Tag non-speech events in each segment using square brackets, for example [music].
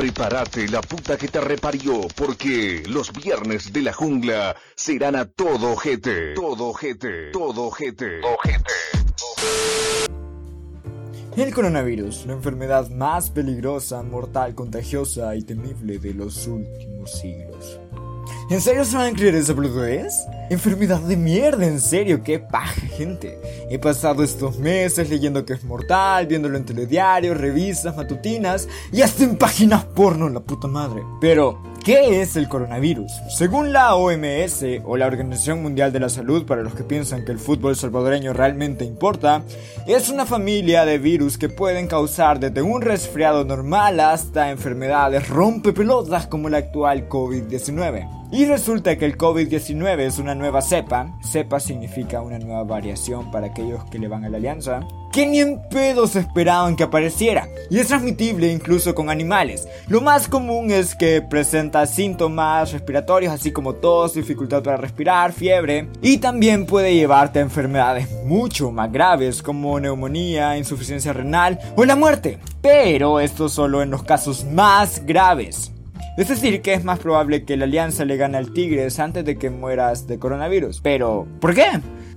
prepárate la puta que te reparió, porque los viernes de la jungla serán a todo ojete. Todo ojete. Todo ojete. Ojete. El coronavirus, la enfermedad más peligrosa, mortal, contagiosa y temible de los últimos siglos. ¿En serio se van a creer esa pelotudez? Enfermedad de mierda, en serio, qué paja, gente. He pasado estos meses leyendo que es mortal, viéndolo en telediarios, revistas, matutinas y hasta en páginas porno, la puta madre. Pero, ¿Qué es el coronavirus? Según la OMS o la Organización Mundial de la Salud, para los que piensan que el fútbol salvadoreño realmente importa, es una familia de virus que pueden causar desde un resfriado normal hasta enfermedades rompepelotas como la actual COVID-19. Y resulta que el COVID-19 es una nueva cepa, cepa significa una nueva variación para aquellos que le van a la alianza, que ni en pedos esperaban que apareciera, y es transmitible incluso con animales. Lo más común es que presenta síntomas respiratorios así como tos, dificultad para respirar, fiebre, y también puede llevarte a enfermedades mucho más graves como neumonía, insuficiencia renal o la muerte. Pero esto solo en los casos más graves. Es decir, que es más probable que la alianza le gane al Tigres antes de que mueras de coronavirus. Pero, ¿por qué?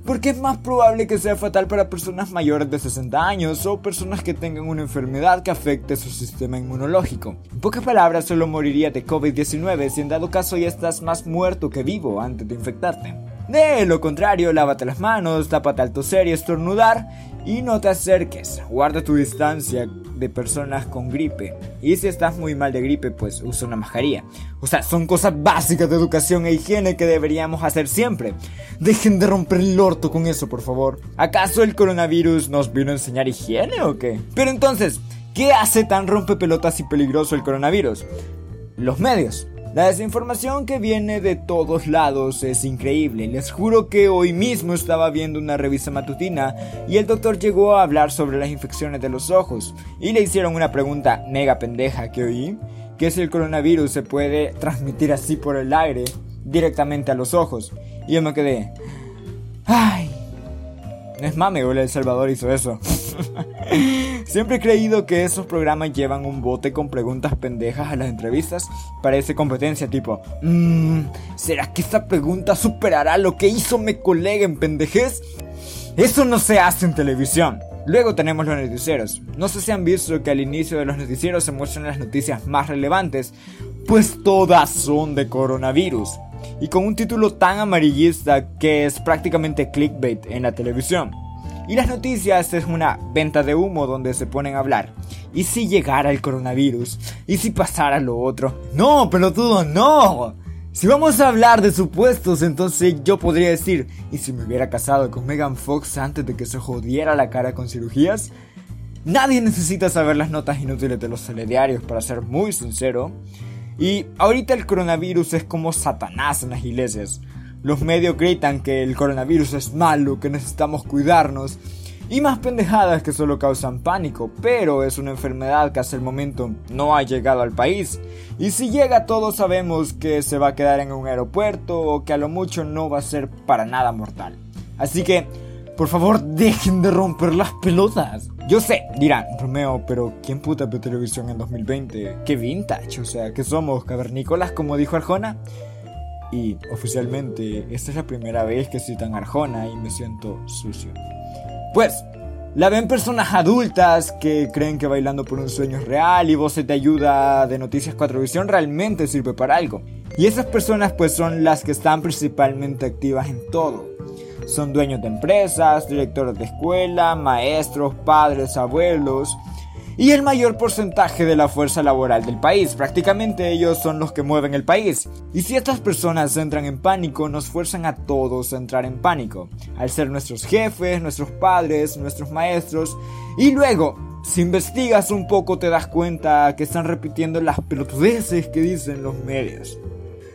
Porque es más probable que sea fatal para personas mayores de 60 años o personas que tengan una enfermedad que afecte su sistema inmunológico. En pocas palabras, solo moriría de COVID-19 si en dado caso ya estás más muerto que vivo antes de infectarte. De lo contrario, lávate las manos, tápate al toser y estornudar y no te acerques. Guarda tu distancia de personas con gripe. Y si estás muy mal de gripe, pues usa una mascarilla. O sea, son cosas básicas de educación e higiene que deberíamos hacer siempre. Dejen de romper el orto con eso, por favor. ¿Acaso el coronavirus nos vino a enseñar higiene o qué? Pero entonces, ¿qué hace tan rompepelotas y peligroso el coronavirus? Los medios. La desinformación que viene de todos lados es increíble. Les juro que hoy mismo estaba viendo una revista matutina y el doctor llegó a hablar sobre las infecciones de los ojos y le hicieron una pregunta mega pendeja que oí, que si el coronavirus se puede transmitir así por el aire directamente a los ojos. Y yo me quedé, ay, no es mame, El Salvador hizo eso. [laughs] Siempre he creído que esos programas llevan un bote con preguntas pendejas a las entrevistas. Parece competencia tipo, mmm, ¿será que esta pregunta superará lo que hizo mi colega en pendejez? Eso no se hace en televisión. Luego tenemos los noticieros. No sé si han visto que al inicio de los noticieros se muestran las noticias más relevantes, pues todas son de coronavirus. Y con un título tan amarillista que es prácticamente clickbait en la televisión. Y las noticias es una venta de humo donde se ponen a hablar. ¿Y si llegara el coronavirus? ¿Y si pasara lo otro? No, pelotudo, no. Si vamos a hablar de supuestos, entonces yo podría decir, ¿y si me hubiera casado con Megan Fox antes de que se jodiera la cara con cirugías? Nadie necesita saber las notas inútiles de los telediarios, para ser muy sincero. Y ahorita el coronavirus es como Satanás en las iglesias. Los medios gritan que el coronavirus es malo, que necesitamos cuidarnos. Y más pendejadas que solo causan pánico, pero es una enfermedad que hasta el momento no ha llegado al país. Y si llega todos sabemos que se va a quedar en un aeropuerto o que a lo mucho no va a ser para nada mortal. Así que, por favor, dejen de romper las pelotas. Yo sé, dirán, Romeo, pero ¿quién puta ve televisión en 2020? Qué vintage, o sea, que somos cavernícolas como dijo Arjona. Y oficialmente, esta es la primera vez que soy tan arjona y me siento sucio. Pues, la ven personas adultas que creen que bailando por un sueño es real y se te ayuda de Noticias 4 Visión realmente sirve para algo. Y esas personas pues son las que están principalmente activas en todo. Son dueños de empresas, directores de escuela, maestros, padres, abuelos, y el mayor porcentaje de la fuerza laboral del país. Prácticamente ellos son los que mueven el país. Y si estas personas entran en pánico, nos fuerzan a todos a entrar en pánico. Al ser nuestros jefes, nuestros padres, nuestros maestros. Y luego, si investigas un poco te das cuenta que están repitiendo las pelotudeces que dicen los medios.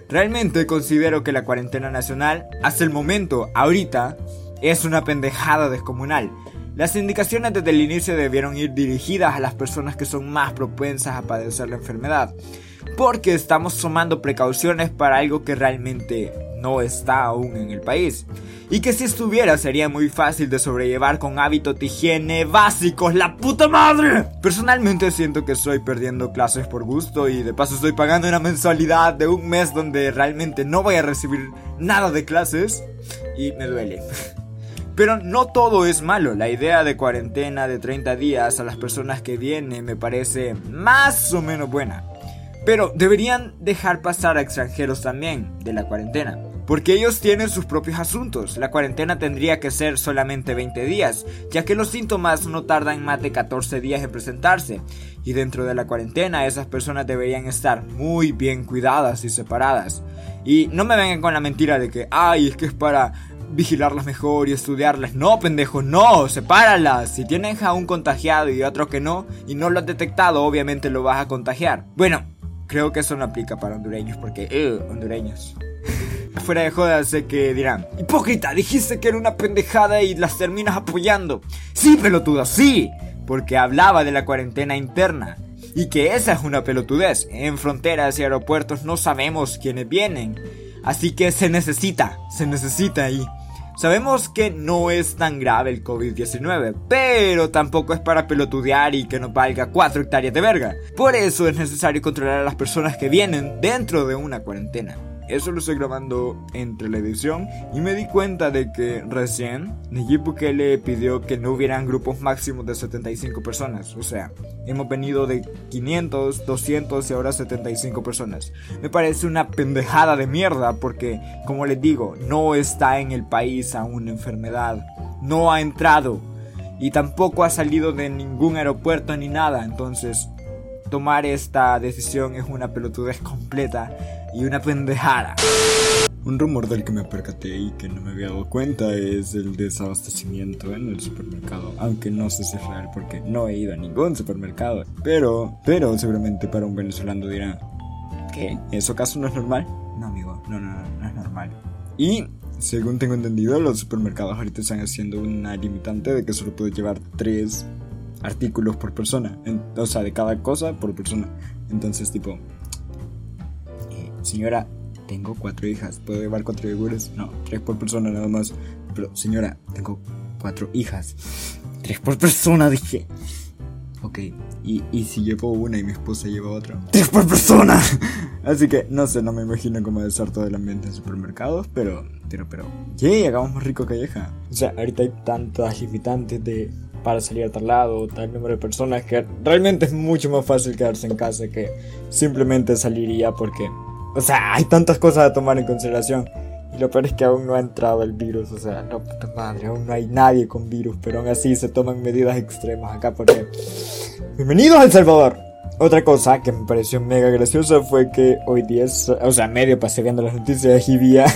Realmente considero que la cuarentena nacional, hasta el momento, ahorita, es una pendejada descomunal. Las indicaciones desde el inicio debieron ir dirigidas a las personas que son más propensas a padecer la enfermedad, porque estamos tomando precauciones para algo que realmente no está aún en el país. Y que si estuviera sería muy fácil de sobrellevar con hábitos de higiene básicos, la puta madre. Personalmente siento que estoy perdiendo clases por gusto y de paso estoy pagando una mensualidad de un mes donde realmente no voy a recibir nada de clases y me duele. [laughs] Pero no todo es malo. La idea de cuarentena de 30 días a las personas que vienen me parece más o menos buena. Pero deberían dejar pasar a extranjeros también de la cuarentena. Porque ellos tienen sus propios asuntos. La cuarentena tendría que ser solamente 20 días, ya que los síntomas no tardan más de 14 días en presentarse. Y dentro de la cuarentena esas personas deberían estar muy bien cuidadas y separadas. Y no me vengan con la mentira de que, ay, es que es para vigilarlas mejor y estudiarlas. No, pendejo, no, sepáralas. Si tienes a un contagiado y otro que no, y no lo has detectado, obviamente lo vas a contagiar. Bueno, creo que eso no aplica para hondureños, porque, eh, hondureños. [laughs] Fuera de jodas, sé que dirán, hipócrita, dijiste que era una pendejada y las terminas apoyando. Sí, pelotudo, sí, porque hablaba de la cuarentena interna. Y que esa es una pelotudez. En fronteras y aeropuertos no sabemos quiénes vienen. Así que se necesita, se necesita ahí. Sabemos que no es tan grave el COVID-19, pero tampoco es para pelotudear y que nos valga 4 hectáreas de verga. Por eso es necesario controlar a las personas que vienen dentro de una cuarentena. Eso lo estoy grabando entre la edición y me di cuenta de que recién Nayib Bukele pidió que no hubieran grupos máximos de 75 personas. O sea, hemos venido de 500, 200 y ahora 75 personas. Me parece una pendejada de mierda porque, como les digo, no está en el país a una enfermedad. No ha entrado y tampoco ha salido de ningún aeropuerto ni nada. Entonces, tomar esta decisión es una pelotudez completa y una pendejada. Un rumor del que me percaté y que no me había dado cuenta es el desabastecimiento en el supermercado. Aunque no sé si es real porque no he ido a ningún supermercado. Pero, pero seguramente para un venezolano dirá, ¿qué? ¿Eso acaso no es normal? No, amigo, no, no, no, no es normal. Y según tengo entendido, los supermercados ahorita están haciendo una limitante de que solo puedes llevar tres artículos por persona. o sea, de cada cosa por persona. Entonces, tipo, Señora, tengo cuatro hijas. ¿Puedo llevar cuatro yogures? No, tres por persona nada más. Pero, señora, tengo cuatro hijas. Tres por persona, dije. Ok, y, y si llevo una y mi esposa lleva otra. ¡Tres por persona! [laughs] Así que no sé, no me imagino cómo debe ser todo el ambiente en supermercados, pero. Pero, pero. ¡Yay! Hagamos más rico calleja. O sea, ahorita hay tantas limitantes de. Para salir a tal lado, tal número de personas que realmente es mucho más fácil quedarse en casa que simplemente salir y ya porque o sea, hay tantas cosas a tomar en consideración. Y lo peor es que aún no ha entrado el virus. O sea, no puta madre, aún no hay nadie con virus. Pero aún así se toman medidas extremas acá porque. ¡Bienvenidos a El Salvador! Otra cosa que me pareció mega graciosa fue que hoy día, o sea, medio pasé viendo las noticias y vi a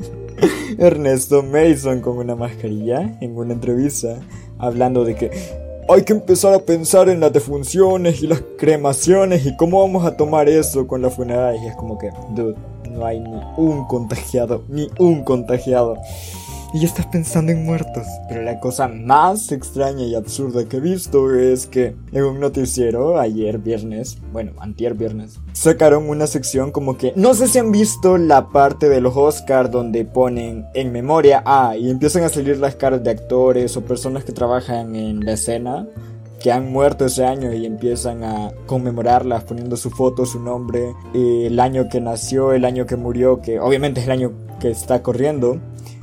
[laughs] Ernesto Mason con una mascarilla en una entrevista hablando de que hay que empezar a pensar en las defunciones y las cremaciones y cómo vamos a tomar eso con la funeraria. Y es como que, dude, no hay ni un contagiado, ni un contagiado y ya estás pensando en muertos. Pero la cosa más extraña y absurda que he visto es que en un noticiero ayer viernes, bueno, antier viernes, sacaron una sección como que no sé si han visto la parte de los Oscars donde ponen en memoria a y empiezan a salir las caras de actores o personas que trabajan en la escena que han muerto ese año y empiezan a conmemorarlas poniendo su foto, su nombre, el año que nació, el año que murió, que obviamente es el año que está corriendo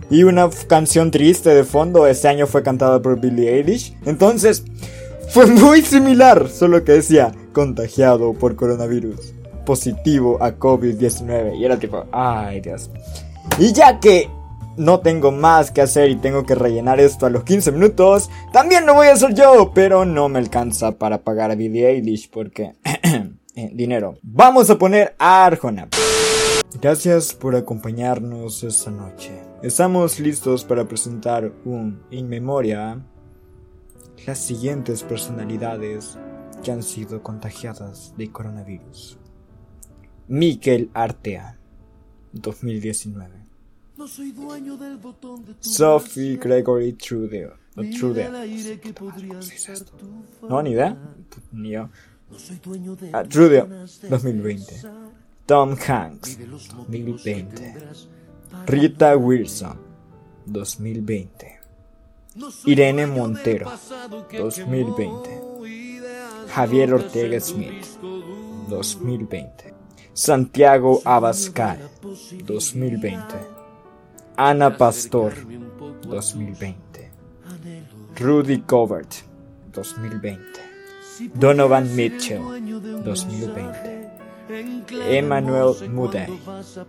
y una canción triste de fondo. Este año fue cantada por Billie Eilish. Entonces, fue muy similar, solo que decía contagiado por coronavirus, positivo a COVID-19. Y era tipo, ay Dios. Y ya que no tengo más que hacer y tengo que rellenar esto a los 15 minutos, también lo voy a hacer yo, pero no me alcanza para pagar a Billie Eilish porque [clears throat] eh, dinero. Vamos a poner a Arjona. Gracias por acompañarnos esta noche. Estamos listos para presentar un In Memoria las siguientes personalidades que han sido contagiadas de coronavirus. Miquel Artea, 2019. No soy dueño del botón de Sophie Gregory Trudeau. Trudeau. No, ni idea. Ni yo. Ah, Trudeau, 2020. Tom Hanks, 2020. Rita Wilson, 2020. Irene Montero, 2020. Javier Ortega Smith, 2020. Santiago Abascal, 2020. Ana Pastor, 2020. Rudy Covert, 2020. Donovan Mitchell, 2020. Emmanuel Muday,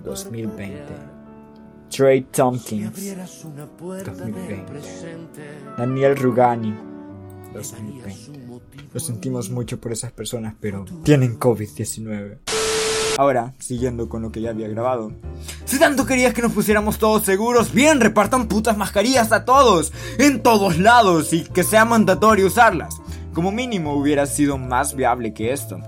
2020. Trey Tompkins, 2020. Daniel Rugani, 2020. Lo sentimos mucho por esas personas, pero tienen COVID-19. Ahora, siguiendo con lo que ya había grabado. Si tanto querías que nos pusiéramos todos seguros, bien, repartan putas mascarillas a todos, en todos lados, y que sea mandatorio usarlas. Como mínimo hubiera sido más viable que esto.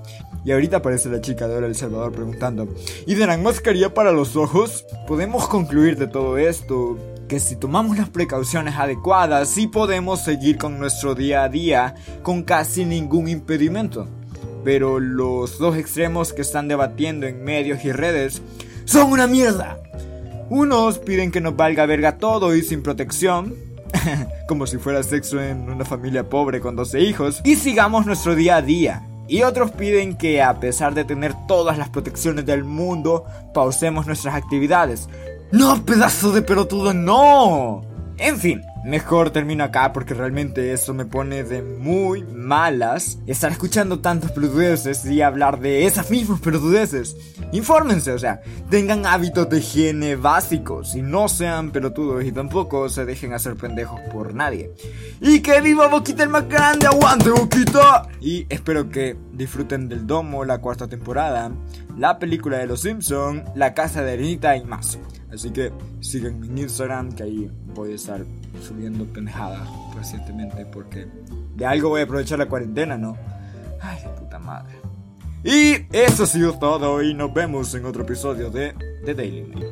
Y ahorita aparece la chica de Hora El Salvador preguntando, ¿y darán mascarilla para los ojos? Podemos concluir de todo esto que si tomamos las precauciones adecuadas, sí podemos seguir con nuestro día a día con casi ningún impedimento. Pero los dos extremos que están debatiendo en medios y redes son una mierda. Unos piden que nos valga verga todo y sin protección, [laughs] como si fuera sexo en una familia pobre con 12 hijos, y sigamos nuestro día a día. Y otros piden que a pesar de tener todas las protecciones del mundo, pausemos nuestras actividades. No, pedazo de pelotudo, no. En fin, mejor termino acá porque realmente eso me pone de muy malas estar escuchando tantos pelotudeces y hablar de esas mismas pelotudeces. Infórmense, o sea, tengan hábitos de higiene básicos y no sean pelotudos y tampoco se dejen hacer pendejos por nadie. Y que viva Boquita el más grande, aguante Boquita. Y espero que disfruten del Domo, la cuarta temporada, la película de Los Simpson, la casa de Arenita y más. Así que síganme en Instagram que ahí voy a estar subiendo pendejadas recientemente porque de algo voy a aprovechar la cuarentena, ¿no? Ay, de puta madre. Y eso ha sido todo y nos vemos en otro episodio de The Daily Mail.